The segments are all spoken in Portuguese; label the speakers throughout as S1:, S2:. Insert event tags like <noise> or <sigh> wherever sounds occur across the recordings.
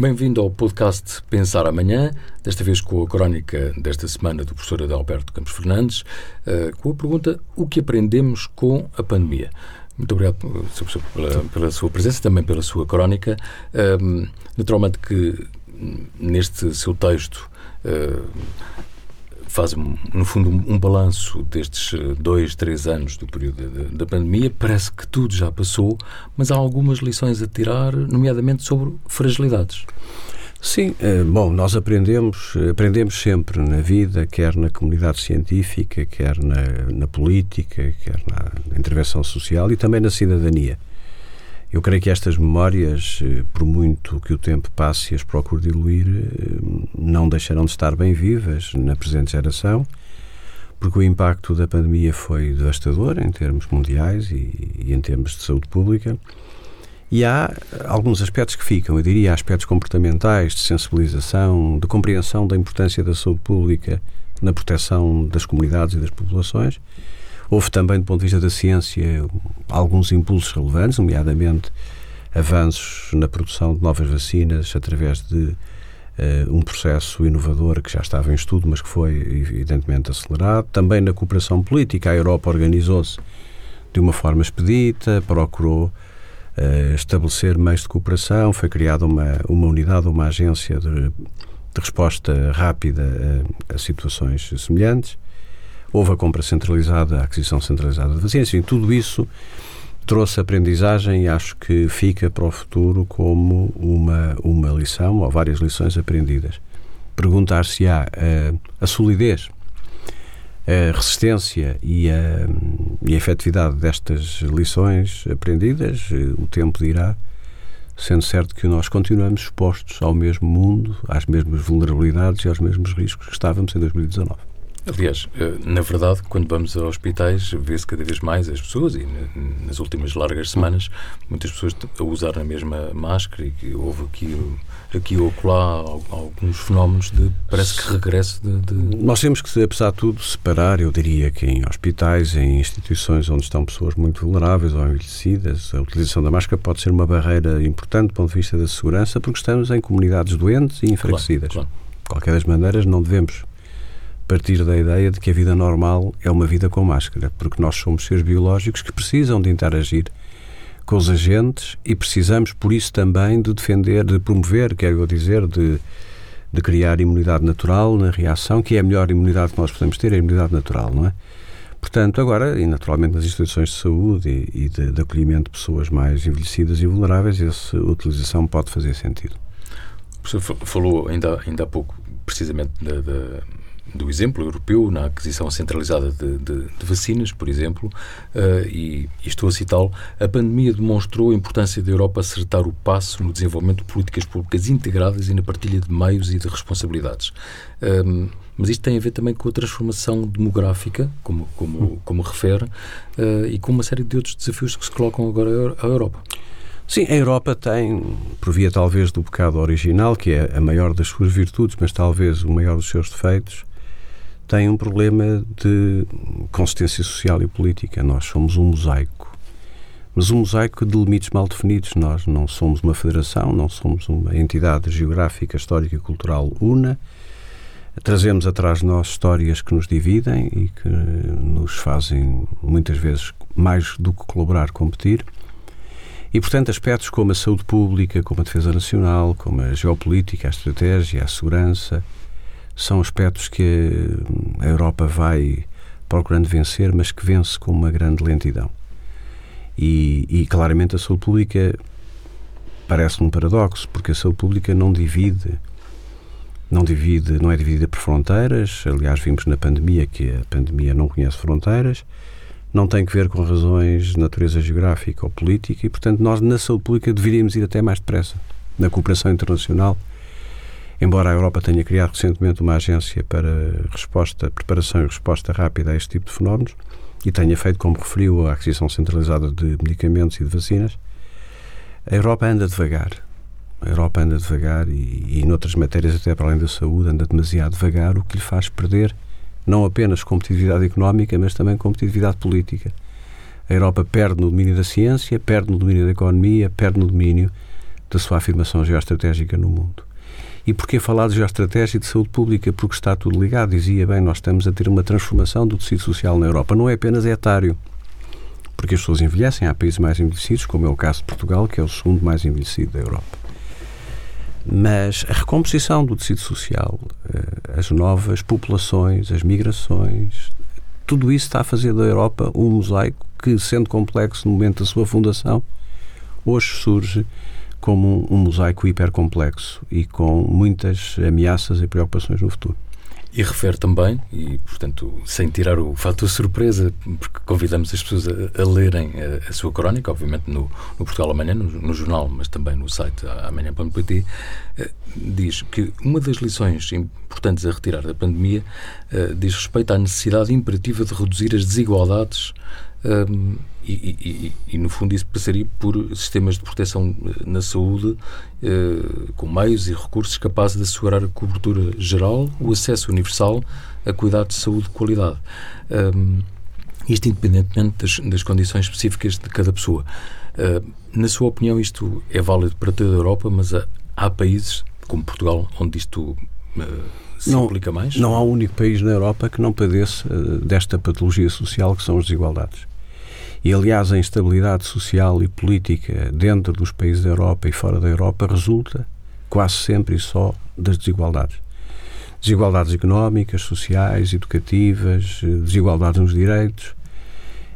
S1: Bem-vindo ao podcast Pensar Amanhã, desta vez com a crónica desta semana do professor Adalberto Campos Fernandes, uh, com a pergunta: O que aprendemos com a pandemia? Muito obrigado, professor, pela, pela sua presença, também pela sua crónica. Uh, naturalmente que neste seu texto faz, no fundo, um, balanço destes eh, dois, três anos do período da, da, pandemia. Parece que tudo já passou, mas há algumas lições a tirar, nomeadamente sobre fragilidades.
S2: Sim, eh, bom, nós aprendemos, aprendemos sempre na vida, quer na comunidade científica, quer na, na política, quer na intervenção social e também na cidadania. Eu creio que estas memórias, eh, por muito que o tempo passe e as procure diluir, eh, não deixarão de estar bem vivas na presente geração, porque o impacto da pandemia foi devastador em termos mundiais e, e em termos de saúde pública. E há alguns aspectos que ficam, eu diria aspectos comportamentais, de sensibilização, de compreensão da importância da saúde pública na proteção das comunidades e das populações Houve também, do ponto de vista da ciência, alguns impulsos relevantes, nomeadamente avanços na produção de novas vacinas através de uh, um processo inovador que já estava em estudo, mas que foi evidentemente acelerado. Também na cooperação política, a Europa organizou-se de uma forma expedita, procurou uh, estabelecer meios de cooperação, foi criada uma, uma unidade, uma agência de, de resposta rápida a, a situações semelhantes. Houve a compra centralizada, a aquisição centralizada de vacinas, enfim, tudo isso trouxe aprendizagem e acho que fica para o futuro como uma, uma lição ou várias lições aprendidas. Perguntar-se há a, a solidez, a resistência e a, e a efetividade destas lições aprendidas, o tempo dirá, sendo certo que nós continuamos expostos ao mesmo mundo, às mesmas vulnerabilidades e aos mesmos riscos que estávamos em 2019.
S1: Aliás, eh, na verdade, quando vamos a hospitais, vê-se cada vez mais as pessoas, e nas últimas largas semanas, muitas pessoas a usar a mesma máscara, e que houve aqui, aqui ou lá alguns fenómenos de, parece que regresso de, de,
S2: Nós temos que, apesar de tudo, separar, eu diria que em hospitais, em instituições onde estão pessoas muito vulneráveis ou envelhecidas, a utilização da máscara pode ser uma barreira importante do ponto de vista da segurança, porque estamos em comunidades doentes e enfraquecidas. Claro, claro. De qualquer das maneiras, não devemos partir da ideia de que a vida normal é uma vida com máscara, porque nós somos seres biológicos que precisam de interagir com os agentes e precisamos, por isso, também de defender, de promover, quero dizer, de, de criar imunidade natural na reação, que é a melhor imunidade que nós podemos ter, é a imunidade natural, não é? Portanto, agora, e naturalmente nas instituições de saúde e, e de, de, acolhimento de pessoas mais envelhecidas e vulneráveis, essa utilização pode fazer sentido.
S1: O professor falou ainda, ainda há pouco, precisamente, da, da do exemplo europeu na aquisição centralizada de, de, de vacinas, por exemplo, uh, e, e, estou a citá-lo, a pandemia demonstrou a importância da Europa acertar o passo no desenvolvimento de políticas públicas integradas e na partilha de meios e de responsabilidades. Um, mas isto tem a ver também com a transformação demográfica, como, como, como refere, uh, e com uma série de outros desafios que se colocam agora à Europa.
S2: Sim, a Europa tem, por via talvez do pecado original, que é a maior das suas virtudes, mas talvez o maior dos seus defeitos, tem um problema de consistência social e política. Nós somos um mosaico. Mas um mosaico de limites mal definidos. Nós não somos uma federação, não somos uma entidade geográfica, histórica e cultural una. Trazemos atrás de nós histórias que nos dividem e que nos fazem, muitas vezes, mais do que colaborar, competir. E, portanto, aspectos como a saúde pública, como a defesa nacional, como a geopolítica, a estratégia, a segurança, são aspectos que a Europa vai procurando vencer, mas que vence com uma grande lentidão. E, e claramente a saúde pública parece um paradoxo, porque a saúde pública não divide, não divide, não é dividida por fronteiras. Aliás, vimos na pandemia que a pandemia não conhece fronteiras, não tem que ver com razões de natureza geográfica ou política, e portanto nós na saúde pública deveríamos ir até mais depressa na cooperação internacional Embora a Europa tenha criado recentemente uma agência para resposta, preparação e resposta rápida a este tipo de fenómenos e tenha feito, como referiu, a aquisição centralizada de medicamentos e de vacinas, a Europa anda devagar. A Europa anda devagar e, e, noutras matérias, até para além da saúde, anda demasiado devagar, o que lhe faz perder não apenas competitividade económica, mas também competitividade política. A Europa perde no domínio da ciência, perde no domínio da economia, perde no domínio da sua afirmação geoestratégica no mundo. E porquê falar de geoestratégia e de saúde pública? Porque está tudo ligado. Dizia bem, nós estamos a ter uma transformação do tecido social na Europa. Não é apenas etário, porque as pessoas envelhecem. Há países mais envelhecidos, como é o caso de Portugal, que é o segundo mais envelhecido da Europa. Mas a recomposição do tecido social, eh, as novas populações, as migrações, tudo isso está a fazer da Europa um mosaico que, sendo complexo no momento da sua fundação, hoje surge como um, mosaico hipercomplexo e com muitas ameaças e preocupações no futuro.
S1: E refere também, e portanto, sem tirar o fator surpresa, porque convidamos as pessoas a, a lerem a, a, sua crónica, obviamente no, no Portugal Amanhã, no, no, jornal, mas também no site amanhã.pt, eh, diz que uma das lições importantes a retirar da pandemia eh, diz respeito à necessidade imperativa de reduzir as desigualdades um, e, e, e, no fundo, isso passaria por sistemas de proteção eh, na saúde uh, com meios e recursos capazes de assegurar a cobertura geral, o acesso universal a cuidados de saúde de qualidade. Um, isto independentemente das, das, condições específicas de cada pessoa. Uh, na sua opinião, isto é válido para toda a Europa, mas há, há países, como Portugal, onde isto uh, se
S2: não,
S1: aplica mais?
S2: Não há um único país na Europa que não padeça desta patologia social que são as desigualdades. E, aliás, a instabilidade social e política dentro dos países da Europa e fora da Europa resulta quase sempre e só das desigualdades. Desigualdades económicas, sociais, educativas, desigualdades nos direitos.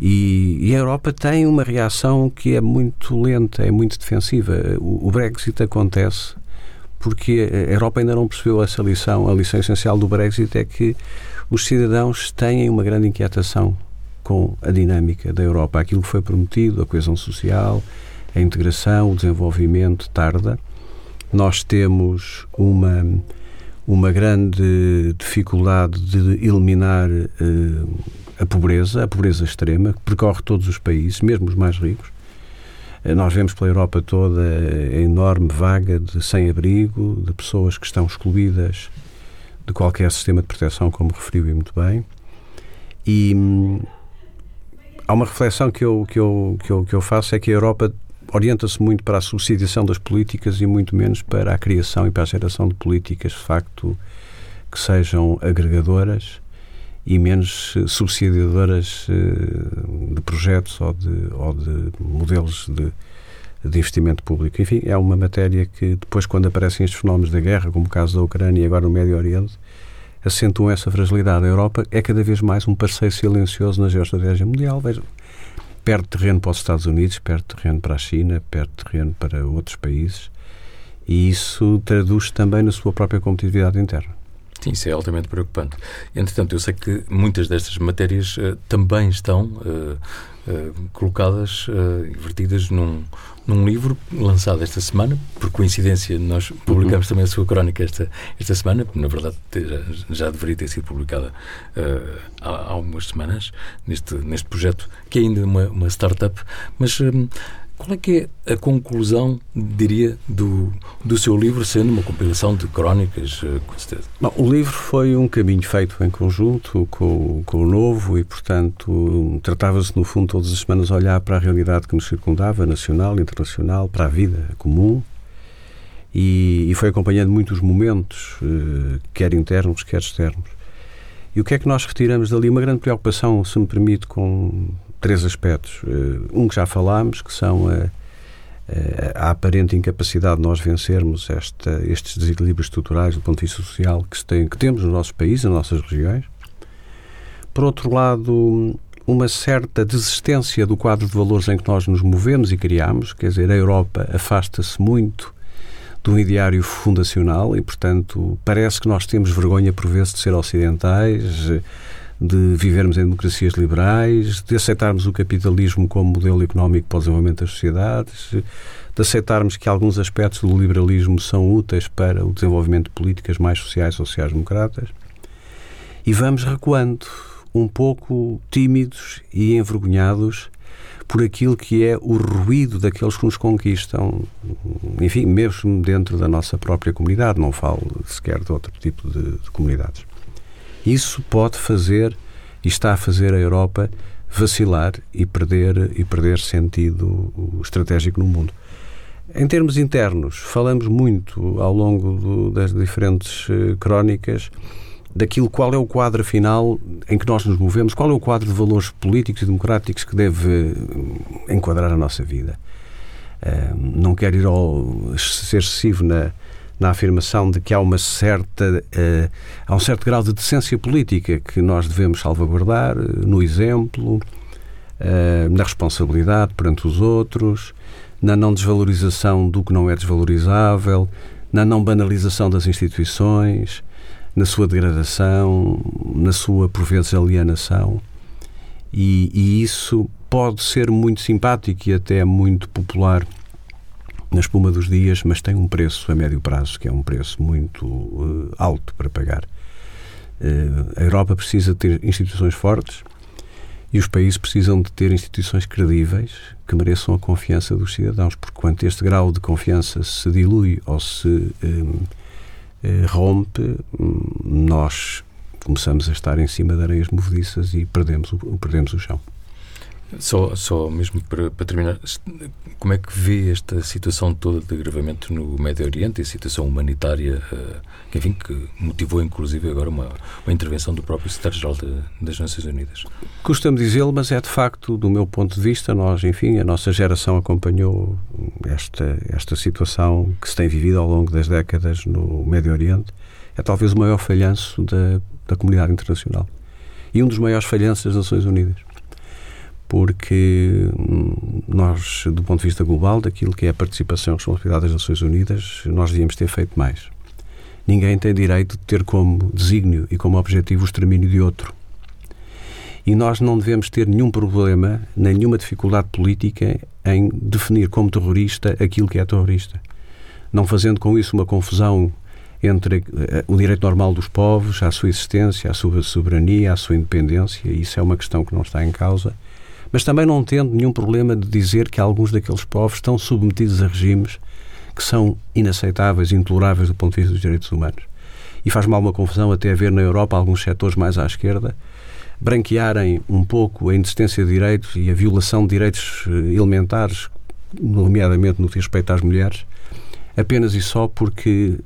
S2: E, e, a Europa tem uma reação que é muito lenta, é muito defensiva. O, o Brexit acontece porque a Europa ainda não percebeu essa lição. A lição essencial do Brexit é que os cidadãos têm uma grande inquietação com a dinâmica da Europa. Aquilo que foi prometido, a coesão social, a integração, o desenvolvimento tarda. Nós temos uma, uma grande dificuldade de eliminar uh, a pobreza, a pobreza extrema, que percorre todos os países, mesmo os mais ricos. Uh, nós vemos pela Europa toda a enorme vaga de sem-abrigo, de pessoas que estão excluídas de qualquer sistema de proteção, como referiu e muito bem. E, há uma reflexão que eu, que eu, que eu, que eu faço, é que a Europa orienta-se muito para a subsidiação das políticas e muito menos para a criação e para a geração de políticas, de facto, que sejam agregadoras e menos eh, subsidiadoras eh, de projetos ou de, ou de modelos de, de investimento público. Enfim, é uma matéria que depois, quando aparecem estes fenómenos da guerra, como o caso da Ucrânia e agora no Médio Oriente, acentuam essa fragilidade. A Europa é cada vez mais um parceiro silencioso na geoestratégia mundial. Veja, perde terreno para os Estados Unidos, perde terreno para a China, perde terreno para outros países e isso traduz também na sua própria competitividade interna.
S1: Sim, isso é altamente preocupante. Entretanto, eu sei que muitas destas matérias uh, também estão uh, uh, colocadas vertidas num, num livro lançado esta semana, por coincidência nós publicamos uhum. também a sua crónica esta, esta semana, porque na verdade já, já deveria ter sido publicada uh, há, há algumas semanas, neste, neste projeto, que é ainda uma, uma startup, mas um, qual é que é a conclusão, diria, do, do seu livro, sendo uma compilação de crónicas, eh, com certeza?
S2: Bom, o livro foi um caminho feito em conjunto com, com o novo e, portanto, tratava-se, no fundo, todas as semanas olhar para a realidade que nos circundava, nacional, internacional, para a vida comum. E, e foi acompanhando muitos momentos, eh, quer internos, quer externos. E o que é que nós retiramos dali? Uma grande preocupação, se me permite, com três aspectos. Eh, um que já falámos, que são a, a aparente incapacidade de nós vencermos esta, estes desequilíbrios estruturais do ponto de vista social que, tem, que temos nos nossos países, nas nossas regiões. Por outro lado, uma certa desistência do quadro de valores em que nós nos movemos e criamos, quer dizer, a Europa afasta-se muito de um ideário fundacional e, portanto, parece que nós temos vergonha por vezes de ser ocidentais, de vivermos em democracias liberais, de aceitarmos o capitalismo como modelo económico para o desenvolvimento das sociedades, de aceitarmos que alguns aspectos do liberalismo são úteis para o desenvolvimento de políticas mais sociais, sociais-democratas. E vamos recuando, um pouco tímidos e envergonhados por aquilo que é o ruído daqueles que nos conquistam, enfim, mesmo dentro da nossa própria comunidade, não falo sequer de outro tipo de, de comunidades. Isso pode fazer e está a fazer a Europa vacilar e perder e perder sentido estratégico no mundo. Em termos internos, falamos muito ao longo do, das diferentes uh, crónicas daquilo qual é o quadro final em que nós nos movemos, qual é o quadro de valores políticos e democráticos que deve eh, enquadrar a nossa vida. Uh, não quero ir ao, ser excessivo na, na afirmação de que há uma certa uh, há um certo grau de decência política que nós devemos salvaguardar uh, no exemplo, na responsabilidade perante os outros, na não desvalorização do que não é desvalorizável, na não banalização das instituições, na sua degradação, na sua, por vezes, alienação. E, e isso pode ser muito simpático e até muito popular na espuma dos dias, mas tem um preço a médio prazo, que é um preço muito uh, alto para pagar. Uh, a Europa precisa ter instituições fortes e os países precisam de ter instituições credíveis que mereçam a confiança dos cidadãos, porque quando este grau de confiança se dilui ou se um, eh, rompe, nós começamos a estar em cima de areias movediças e perdemos o, perdemos o chão.
S1: Só, só mesmo para, para, terminar, como é que vê esta situação toda de agravamento no Médio Oriente a situação humanitária, que, enfim, que motivou inclusive agora uma, uma intervenção do próprio Secretário-Geral das Nações Unidas?
S2: Custa-me dizê-lo, mas é de facto, do meu ponto de vista, nós, enfim, a nossa geração acompanhou esta, esta situação que se tem vivido ao longo das décadas no Médio Oriente. É talvez o maior falhanço da, da comunidade internacional e um dos maiores falhanços das Nações Unidas porque hum, nós, do ponto de vista global, daquilo que é a participação e responsabilidade das Nações Unidas, nós devíamos ter feito mais. Ninguém tem direito de ter como desígnio e como objetivo o extermínio de outro. E nós não devemos ter nenhum problema, nenhuma dificuldade política em definir como terrorista aquilo que é terrorista. Não fazendo com isso uma confusão entre eh, o direito normal dos povos, à sua existência, à sua soberania, à sua independência. Isso é uma questão que não está em causa mas também não tendo nenhum problema de dizer que alguns daqueles povos estão submetidos a regimes que são inaceitáveis, intoleráveis do ponto de vista dos direitos humanos. E faz mal uma confusão até haver na Europa alguns setores mais à esquerda branquearem um pouco a inexistência de direitos e a violação de direitos eh, elementares, nomeadamente no que respeita às mulheres, apenas e só porque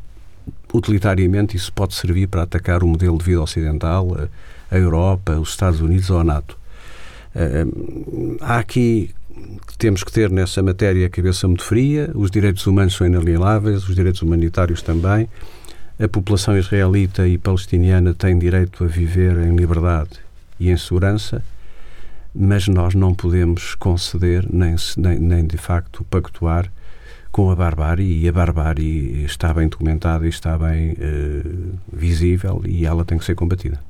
S2: utilitariamente isso pode servir para atacar o modelo de vida ocidental, a Europa, os Estados Unidos ou a NATO. Há aqui temos que ter nessa matéria a cabeça muito fria, os direitos humanos são inalienáveis, os direitos humanitários também. A população israelita e palestiniana tem direito a viver em liberdade e em segurança, mas nós não podemos conceder nem, nem, nem de facto pactuar com a barbárie e a barbárie está bem documentada e está bem uh, visível e ela tem que ser combatida.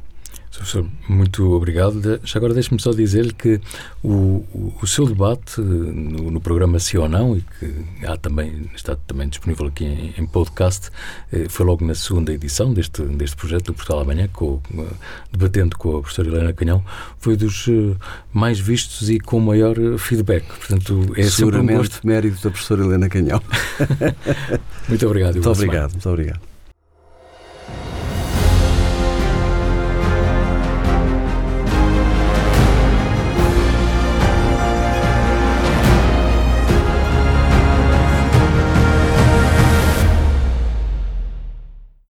S1: Professor, muito obrigado. Já agora deixe-me só dizer que o, o, o, seu debate no, no, programa Sim ou Não, e que há também, está também disponível aqui em, em podcast, eh, foi logo na segunda edição deste, deste projeto do Portal Amanhã, com, debatendo com a professora Helena Canhão, foi dos eh, mais vistos e com maior feedback.
S2: Portanto, é Seguramente um gosto... mérito da professora Helena Canhão. <laughs>
S1: muito obrigado.
S2: Muito obrigado, muito obrigado.